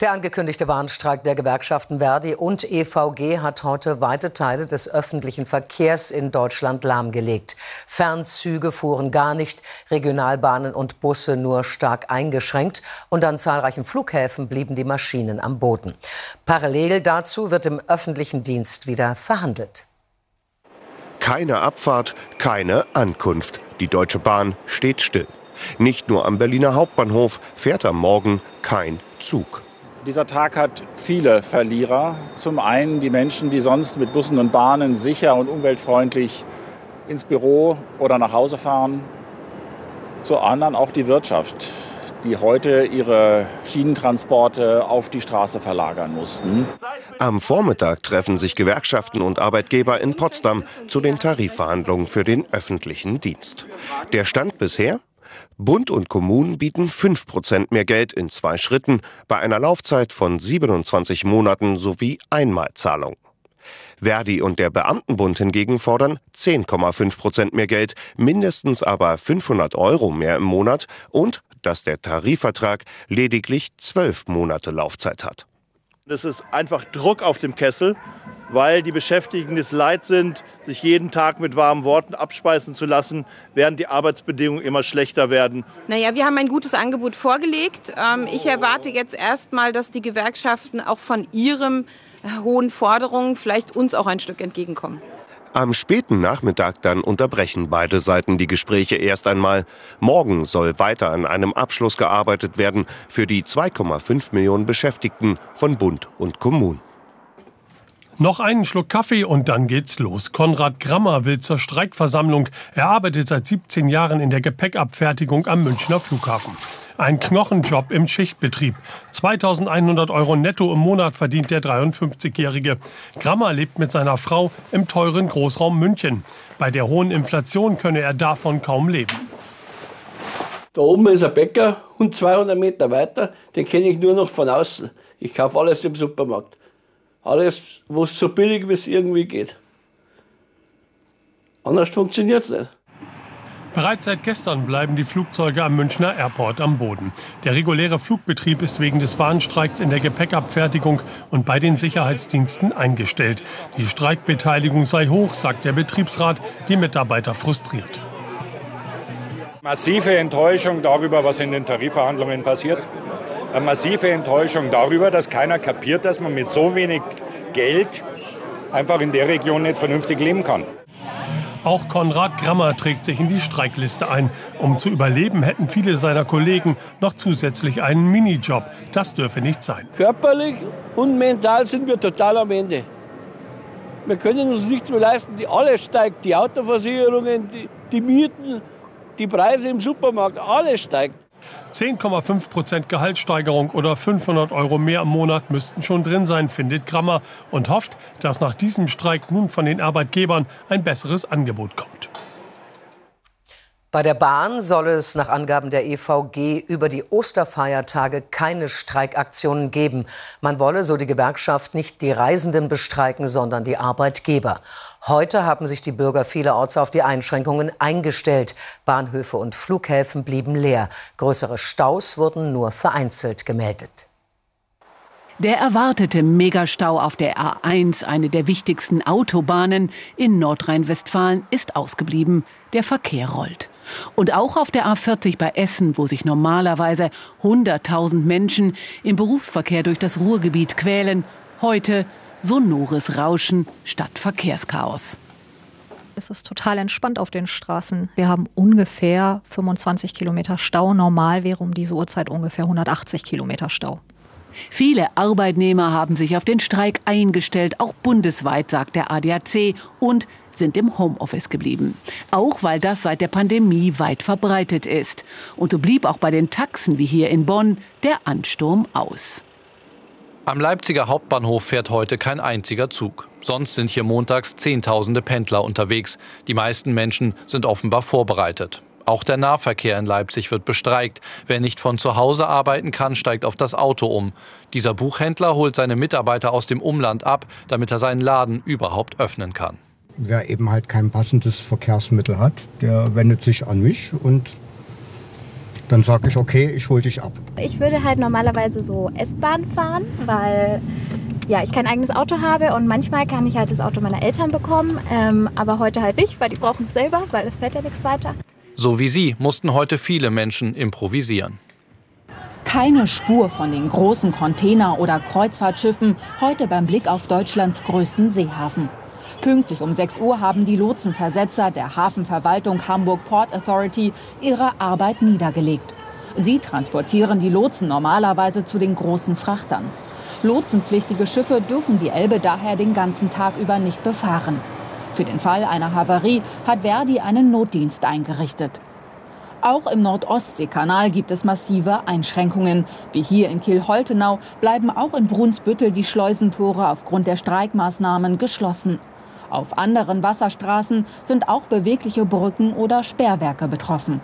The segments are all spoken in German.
Der angekündigte Warnstreik der Gewerkschaften Verdi und EVG hat heute weite Teile des öffentlichen Verkehrs in Deutschland lahmgelegt. Fernzüge fuhren gar nicht, Regionalbahnen und Busse nur stark eingeschränkt und an zahlreichen Flughäfen blieben die Maschinen am Boden. Parallel dazu wird im öffentlichen Dienst wieder verhandelt. Keine Abfahrt, keine Ankunft. Die Deutsche Bahn steht still. Nicht nur am Berliner Hauptbahnhof fährt am Morgen kein Zug. Dieser Tag hat viele Verlierer. Zum einen die Menschen, die sonst mit Bussen und Bahnen sicher und umweltfreundlich ins Büro oder nach Hause fahren. Zur anderen auch die Wirtschaft, die heute ihre Schienentransporte auf die Straße verlagern mussten. Am Vormittag treffen sich Gewerkschaften und Arbeitgeber in Potsdam zu den Tarifverhandlungen für den öffentlichen Dienst. Der Stand bisher? Bund und Kommunen bieten 5 Prozent mehr Geld in zwei Schritten bei einer Laufzeit von 27 Monaten sowie Einmalzahlung. Verdi und der Beamtenbund hingegen fordern 10,5 Prozent mehr Geld, mindestens aber 500 Euro mehr im Monat und dass der Tarifvertrag lediglich zwölf Monate Laufzeit hat. Das ist einfach Druck auf dem Kessel weil die Beschäftigten es leid sind, sich jeden Tag mit warmen Worten abspeisen zu lassen, während die Arbeitsbedingungen immer schlechter werden. Naja, wir haben ein gutes Angebot vorgelegt. Ähm, ich erwarte jetzt erstmal, dass die Gewerkschaften auch von ihren hohen Forderungen vielleicht uns auch ein Stück entgegenkommen. Am späten Nachmittag dann unterbrechen beide Seiten die Gespräche erst einmal. Morgen soll weiter an einem Abschluss gearbeitet werden für die 2,5 Millionen Beschäftigten von Bund und Kommunen. Noch einen Schluck Kaffee und dann geht's los. Konrad Grammer will zur Streikversammlung. Er arbeitet seit 17 Jahren in der Gepäckabfertigung am Münchner Flughafen. Ein Knochenjob im Schichtbetrieb. 2100 Euro netto im Monat verdient der 53-Jährige. Grammer lebt mit seiner Frau im teuren Großraum München. Bei der hohen Inflation könne er davon kaum leben. Da oben ist ein Bäcker und 200 Meter weiter, den kenne ich nur noch von außen. Ich kaufe alles im Supermarkt. Alles, was so billig wie es irgendwie geht. Anders funktioniert es nicht. Bereits seit gestern bleiben die Flugzeuge am Münchner Airport am Boden. Der reguläre Flugbetrieb ist wegen des Warnstreiks in der Gepäckabfertigung und bei den Sicherheitsdiensten eingestellt. Die Streikbeteiligung sei hoch, sagt der Betriebsrat, die Mitarbeiter frustriert. Massive Enttäuschung darüber, was in den Tarifverhandlungen passiert eine massive Enttäuschung darüber, dass keiner kapiert, dass man mit so wenig Geld einfach in der Region nicht vernünftig leben kann. Auch Konrad Grammer trägt sich in die Streikliste ein. Um zu überleben, hätten viele seiner Kollegen noch zusätzlich einen Minijob. Das dürfe nicht sein. Körperlich und mental sind wir total am Ende. Wir können uns nichts mehr leisten. Die alles steigt. Die Autoversicherungen, die, die Mieten, die Preise im Supermarkt, alles steigt. 10,5 Prozent Gehaltssteigerung oder 500 Euro mehr im Monat müssten schon drin sein, findet Grammer und hofft, dass nach diesem Streik nun von den Arbeitgebern ein besseres Angebot kommt. Bei der Bahn soll es nach Angaben der EVG über die Osterfeiertage keine Streikaktionen geben. Man wolle, so die Gewerkschaft, nicht die Reisenden bestreiken, sondern die Arbeitgeber. Heute haben sich die Bürger vielerorts auf die Einschränkungen eingestellt. Bahnhöfe und Flughäfen blieben leer. Größere Staus wurden nur vereinzelt gemeldet. Der erwartete Megastau auf der A1, eine der wichtigsten Autobahnen in Nordrhein-Westfalen, ist ausgeblieben. Der Verkehr rollt. Und auch auf der A40 bei Essen, wo sich normalerweise 100.000 Menschen im Berufsverkehr durch das Ruhrgebiet quälen, heute sonores Rauschen statt Verkehrschaos. Es ist total entspannt auf den Straßen. Wir haben ungefähr 25 Kilometer Stau. Normal wäre um diese Uhrzeit ungefähr 180 Kilometer Stau. Viele Arbeitnehmer haben sich auf den Streik eingestellt, auch bundesweit, sagt der ADAC, und sind im Homeoffice geblieben. Auch weil das seit der Pandemie weit verbreitet ist. Und so blieb auch bei den Taxen wie hier in Bonn der Ansturm aus. Am Leipziger Hauptbahnhof fährt heute kein einziger Zug. Sonst sind hier montags Zehntausende Pendler unterwegs. Die meisten Menschen sind offenbar vorbereitet. Auch der Nahverkehr in Leipzig wird bestreikt. Wer nicht von zu Hause arbeiten kann, steigt auf das Auto um. Dieser Buchhändler holt seine Mitarbeiter aus dem Umland ab, damit er seinen Laden überhaupt öffnen kann. Wer eben halt kein passendes Verkehrsmittel hat, der wendet sich an mich und dann sage ich, okay, ich hole dich ab. Ich würde halt normalerweise so S-Bahn fahren, weil ja, ich kein eigenes Auto habe und manchmal kann ich halt das Auto meiner Eltern bekommen, ähm, aber heute halt nicht, weil die brauchen es selber, weil es fährt ja nichts weiter. So wie sie mussten heute viele Menschen improvisieren. Keine Spur von den großen Container- oder Kreuzfahrtschiffen heute beim Blick auf Deutschlands größten Seehafen. Pünktlich um 6 Uhr haben die Lotsenversetzer der Hafenverwaltung Hamburg Port Authority ihre Arbeit niedergelegt. Sie transportieren die Lotsen normalerweise zu den großen Frachtern. Lotsenpflichtige Schiffe dürfen die Elbe daher den ganzen Tag über nicht befahren. Für den Fall einer Havarie hat Verdi einen Notdienst eingerichtet. Auch im Nordostseekanal gibt es massive Einschränkungen. Wie hier in Kiel-Holtenau bleiben auch in Brunsbüttel die Schleusentore aufgrund der Streikmaßnahmen geschlossen. Auf anderen Wasserstraßen sind auch bewegliche Brücken oder Sperrwerke betroffen.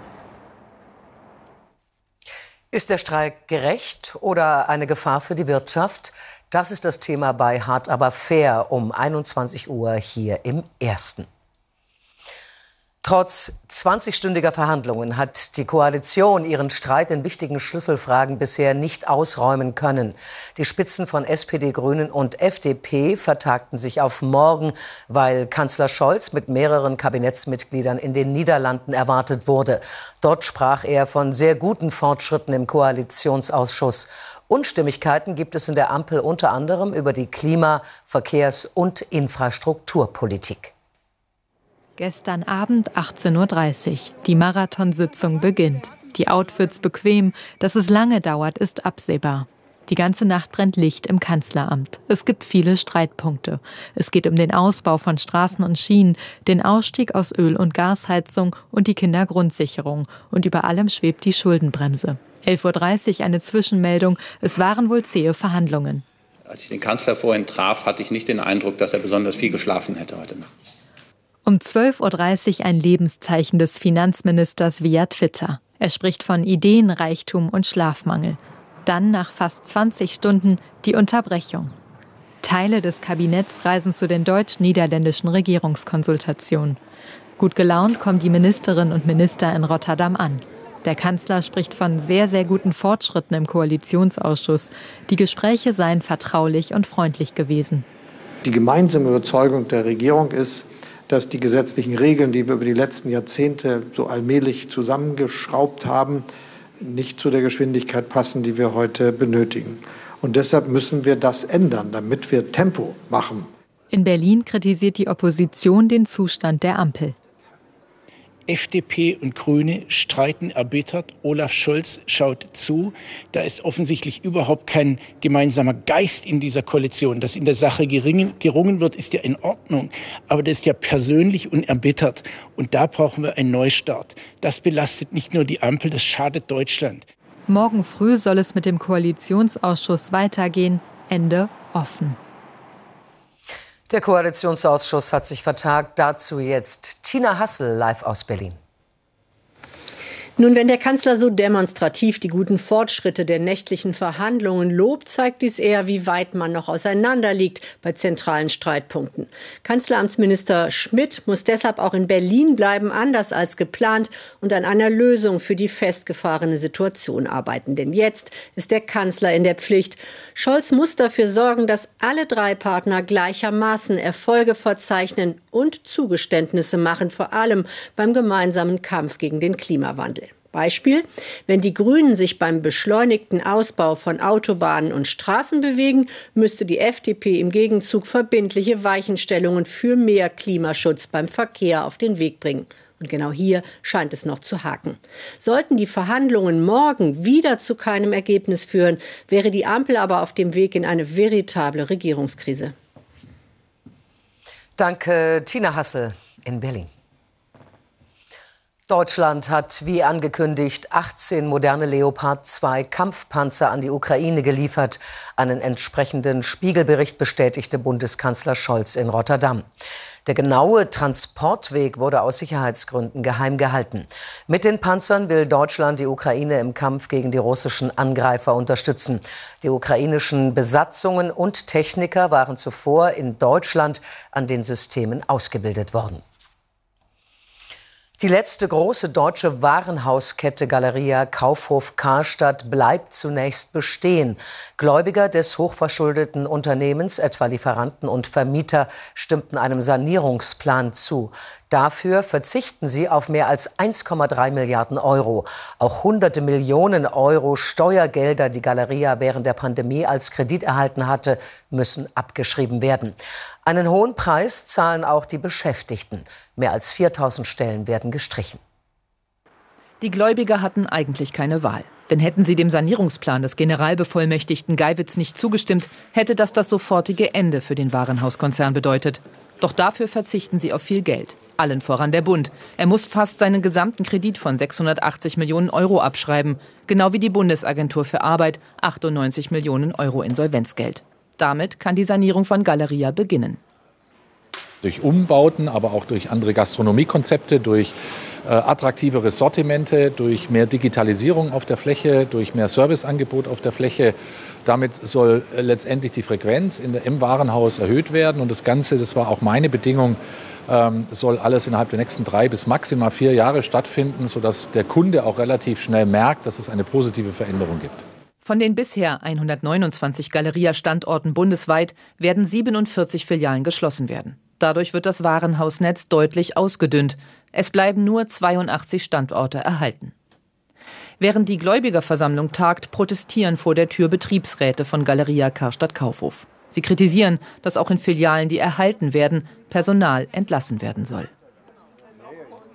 Ist der Streik gerecht oder eine Gefahr für die Wirtschaft? Das ist das Thema bei Hart aber fair um 21 Uhr hier im Ersten. Trotz 20-stündiger Verhandlungen hat die Koalition ihren Streit in wichtigen Schlüsselfragen bisher nicht ausräumen können. Die Spitzen von SPD, Grünen und FDP vertagten sich auf morgen, weil Kanzler Scholz mit mehreren Kabinettsmitgliedern in den Niederlanden erwartet wurde. Dort sprach er von sehr guten Fortschritten im Koalitionsausschuss. Unstimmigkeiten gibt es in der Ampel unter anderem über die Klima-, Verkehrs- und Infrastrukturpolitik. Gestern Abend 18.30 Uhr. Die Marathonsitzung beginnt. Die Outfits bequem. Dass es lange dauert, ist absehbar. Die ganze Nacht brennt Licht im Kanzleramt. Es gibt viele Streitpunkte. Es geht um den Ausbau von Straßen und Schienen, den Ausstieg aus Öl- und Gasheizung und die Kindergrundsicherung. Und über allem schwebt die Schuldenbremse. 11.30 Uhr eine Zwischenmeldung. Es waren wohl zähe Verhandlungen. Als ich den Kanzler vorhin traf, hatte ich nicht den Eindruck, dass er besonders viel geschlafen hätte heute Nacht. Um 12.30 Uhr ein Lebenszeichen des Finanzministers via Twitter. Er spricht von Ideenreichtum und Schlafmangel. Dann nach fast 20 Stunden die Unterbrechung. Teile des Kabinetts reisen zu den deutsch-niederländischen Regierungskonsultationen. Gut gelaunt kommen die Ministerinnen und Minister in Rotterdam an. Der Kanzler spricht von sehr, sehr guten Fortschritten im Koalitionsausschuss. Die Gespräche seien vertraulich und freundlich gewesen. Die gemeinsame Überzeugung der Regierung ist, dass die gesetzlichen Regeln, die wir über die letzten Jahrzehnte so allmählich zusammengeschraubt haben, nicht zu der Geschwindigkeit passen, die wir heute benötigen. Und deshalb müssen wir das ändern, damit wir Tempo machen. In Berlin kritisiert die Opposition den Zustand der Ampel. FDP und Grüne streiten erbittert. Olaf Scholz schaut zu. Da ist offensichtlich überhaupt kein gemeinsamer Geist in dieser Koalition. Dass in der Sache gerungen, gerungen wird, ist ja in Ordnung. Aber das ist ja persönlich und erbittert. Und da brauchen wir einen Neustart. Das belastet nicht nur die Ampel, das schadet Deutschland. Morgen früh soll es mit dem Koalitionsausschuss weitergehen. Ende offen. Der Koalitionsausschuss hat sich vertagt. Dazu jetzt Tina Hassel live aus Berlin. Nun, wenn der Kanzler so demonstrativ die guten Fortschritte der nächtlichen Verhandlungen lobt, zeigt dies eher, wie weit man noch auseinander liegt bei zentralen Streitpunkten. Kanzleramtsminister Schmidt muss deshalb auch in Berlin bleiben, anders als geplant, und an einer Lösung für die festgefahrene Situation arbeiten. Denn jetzt ist der Kanzler in der Pflicht. Scholz muss dafür sorgen, dass alle drei Partner gleichermaßen Erfolge verzeichnen und Zugeständnisse machen, vor allem beim gemeinsamen Kampf gegen den Klimawandel. Beispiel, wenn die Grünen sich beim beschleunigten Ausbau von Autobahnen und Straßen bewegen, müsste die FDP im Gegenzug verbindliche Weichenstellungen für mehr Klimaschutz beim Verkehr auf den Weg bringen. Und genau hier scheint es noch zu haken. Sollten die Verhandlungen morgen wieder zu keinem Ergebnis führen, wäre die Ampel aber auf dem Weg in eine veritable Regierungskrise. Danke, Tina Hassel in Berlin. Deutschland hat wie angekündigt 18 moderne Leopard 2 Kampfpanzer an die Ukraine geliefert. Einen entsprechenden Spiegelbericht bestätigte Bundeskanzler Scholz in Rotterdam. Der genaue Transportweg wurde aus Sicherheitsgründen geheim gehalten. Mit den Panzern will Deutschland die Ukraine im Kampf gegen die russischen Angreifer unterstützen. Die ukrainischen Besatzungen und Techniker waren zuvor in Deutschland an den Systemen ausgebildet worden. Die letzte große deutsche Warenhauskette Galeria Kaufhof Karstadt bleibt zunächst bestehen. Gläubiger des hochverschuldeten Unternehmens, etwa Lieferanten und Vermieter, stimmten einem Sanierungsplan zu. Dafür verzichten sie auf mehr als 1,3 Milliarden Euro. Auch hunderte Millionen Euro Steuergelder, die Galeria während der Pandemie als Kredit erhalten hatte, müssen abgeschrieben werden. Einen hohen Preis zahlen auch die Beschäftigten. Mehr als 4000 Stellen werden gestrichen. Die Gläubiger hatten eigentlich keine Wahl. Denn hätten sie dem Sanierungsplan des Generalbevollmächtigten Geiwitz nicht zugestimmt, hätte das das sofortige Ende für den Warenhauskonzern bedeutet. Doch dafür verzichten sie auf viel Geld. Allen voran der Bund. Er muss fast seinen gesamten Kredit von 680 Millionen Euro abschreiben, genau wie die Bundesagentur für Arbeit 98 Millionen Euro Insolvenzgeld. Damit kann die Sanierung von Galeria beginnen. Durch Umbauten, aber auch durch andere Gastronomiekonzepte, durch äh, attraktivere Sortimente, durch mehr Digitalisierung auf der Fläche, durch mehr Serviceangebot auf der Fläche. Damit soll äh, letztendlich die Frequenz der, im Warenhaus erhöht werden. Und das Ganze, das war auch meine Bedingung, ähm, soll alles innerhalb der nächsten drei bis maximal vier Jahre stattfinden, sodass der Kunde auch relativ schnell merkt, dass es eine positive Veränderung gibt. Von den bisher 129 Galeria-Standorten bundesweit werden 47 Filialen geschlossen werden. Dadurch wird das Warenhausnetz deutlich ausgedünnt. Es bleiben nur 82 Standorte erhalten. Während die Gläubigerversammlung tagt, protestieren vor der Tür Betriebsräte von Galeria Karstadt Kaufhof. Sie kritisieren, dass auch in Filialen, die erhalten werden, Personal entlassen werden soll.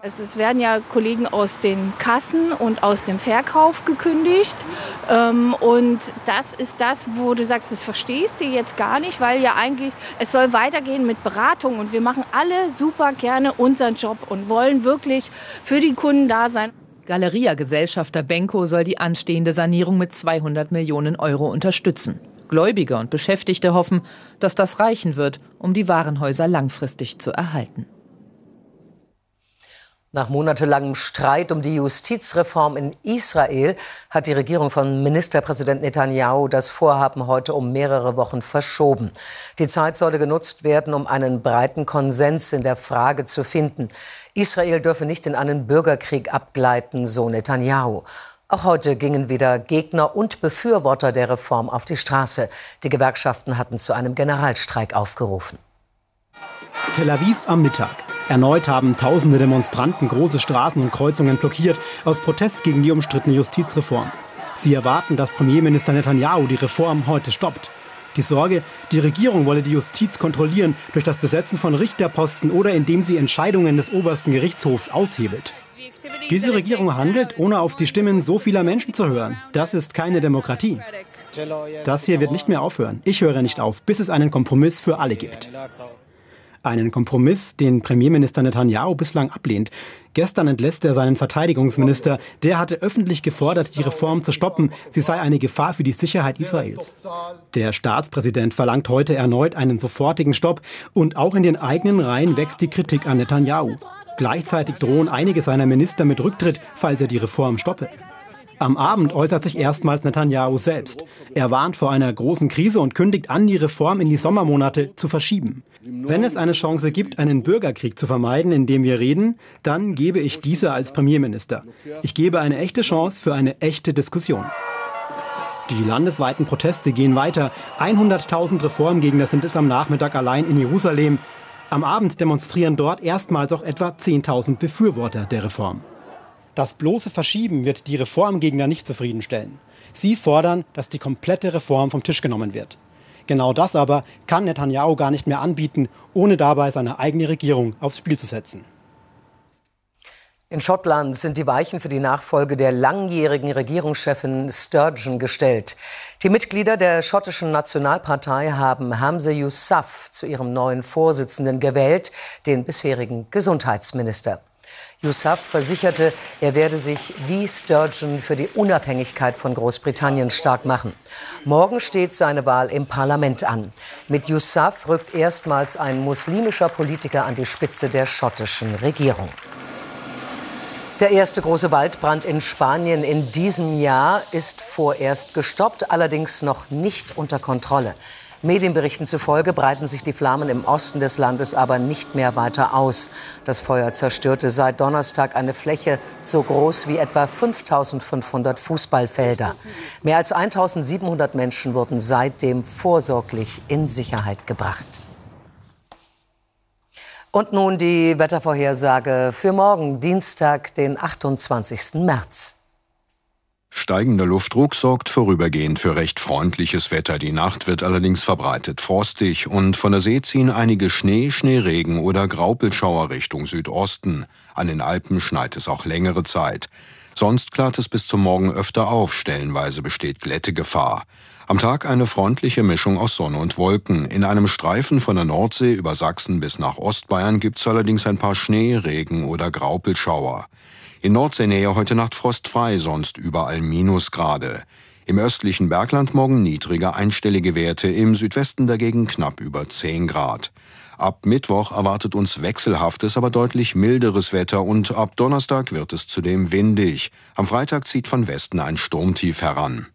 Es werden ja Kollegen aus den Kassen und aus dem Verkauf gekündigt. Ähm, und das ist das, wo du sagst, das verstehst du jetzt gar nicht, weil ja eigentlich es soll weitergehen mit Beratung und wir machen alle super gerne unseren Job und wollen wirklich für die Kunden da sein. Galeria-Gesellschafter Benko soll die anstehende Sanierung mit 200 Millionen Euro unterstützen. Gläubiger und Beschäftigte hoffen, dass das reichen wird, um die Warenhäuser langfristig zu erhalten. Nach monatelangem Streit um die Justizreform in Israel hat die Regierung von Ministerpräsident Netanyahu das Vorhaben heute um mehrere Wochen verschoben. Die Zeit solle genutzt werden, um einen breiten Konsens in der Frage zu finden. Israel dürfe nicht in einen Bürgerkrieg abgleiten, so Netanyahu. Auch heute gingen wieder Gegner und Befürworter der Reform auf die Straße. Die Gewerkschaften hatten zu einem Generalstreik aufgerufen. Tel Aviv am Mittag. Erneut haben tausende Demonstranten große Straßen und Kreuzungen blockiert aus Protest gegen die umstrittene Justizreform. Sie erwarten, dass Premierminister Netanyahu die Reform heute stoppt. Die Sorge, die Regierung wolle die Justiz kontrollieren durch das Besetzen von Richterposten oder indem sie Entscheidungen des obersten Gerichtshofs aushebelt. Diese Regierung handelt, ohne auf die Stimmen so vieler Menschen zu hören. Das ist keine Demokratie. Das hier wird nicht mehr aufhören. Ich höre nicht auf, bis es einen Kompromiss für alle gibt. Einen Kompromiss, den Premierminister Netanyahu bislang ablehnt. Gestern entlässt er seinen Verteidigungsminister. Der hatte öffentlich gefordert, die Reform zu stoppen. Sie sei eine Gefahr für die Sicherheit Israels. Der Staatspräsident verlangt heute erneut einen sofortigen Stopp. Und auch in den eigenen Reihen wächst die Kritik an Netanyahu. Gleichzeitig drohen einige seiner Minister mit Rücktritt, falls er die Reform stoppe. Am Abend äußert sich erstmals Netanyahu selbst. Er warnt vor einer großen Krise und kündigt an, die Reform in die Sommermonate zu verschieben. Wenn es eine Chance gibt, einen Bürgerkrieg zu vermeiden, indem wir reden, dann gebe ich diese als Premierminister. Ich gebe eine echte Chance für eine echte Diskussion. Die landesweiten Proteste gehen weiter. 100.000 Reformgegner sind es am Nachmittag allein in Jerusalem. Am Abend demonstrieren dort erstmals auch etwa 10.000 Befürworter der Reform. Das bloße Verschieben wird die Reformgegner nicht zufriedenstellen. Sie fordern, dass die komplette Reform vom Tisch genommen wird. Genau das aber kann Netanyahu gar nicht mehr anbieten, ohne dabei seine eigene Regierung aufs Spiel zu setzen. In Schottland sind die Weichen für die Nachfolge der langjährigen Regierungschefin Sturgeon gestellt. Die Mitglieder der schottischen Nationalpartei haben Hamza Yousaf zu ihrem neuen Vorsitzenden gewählt, den bisherigen Gesundheitsminister. Yousaf versicherte, er werde sich wie Sturgeon für die Unabhängigkeit von Großbritannien stark machen. Morgen steht seine Wahl im Parlament an. Mit Yousaf rückt erstmals ein muslimischer Politiker an die Spitze der schottischen Regierung. Der erste große Waldbrand in Spanien in diesem Jahr ist vorerst gestoppt, allerdings noch nicht unter Kontrolle. Medienberichten zufolge breiten sich die Flammen im Osten des Landes aber nicht mehr weiter aus. Das Feuer zerstörte seit Donnerstag eine Fläche so groß wie etwa 5500 Fußballfelder. Mehr als 1700 Menschen wurden seitdem vorsorglich in Sicherheit gebracht. Und nun die Wettervorhersage für morgen, Dienstag, den 28. März. Steigender Luftdruck sorgt vorübergehend für recht freundliches Wetter. Die Nacht wird allerdings verbreitet frostig und von der See ziehen einige Schnee, Schneeregen oder Graupelschauer Richtung Südosten. An den Alpen schneit es auch längere Zeit. Sonst klart es bis zum Morgen öfter auf, stellenweise besteht Glättegefahr. Am Tag eine freundliche Mischung aus Sonne und Wolken. In einem Streifen von der Nordsee über Sachsen bis nach Ostbayern gibt's allerdings ein paar Schnee, Regen oder Graupelschauer. In Nordseenähe heute Nacht frostfrei, sonst überall Minusgrade. Im östlichen Bergland morgen niedrige einstellige Werte, im Südwesten dagegen knapp über 10 Grad. Ab Mittwoch erwartet uns wechselhaftes, aber deutlich milderes Wetter und ab Donnerstag wird es zudem windig. Am Freitag zieht von Westen ein Sturmtief heran.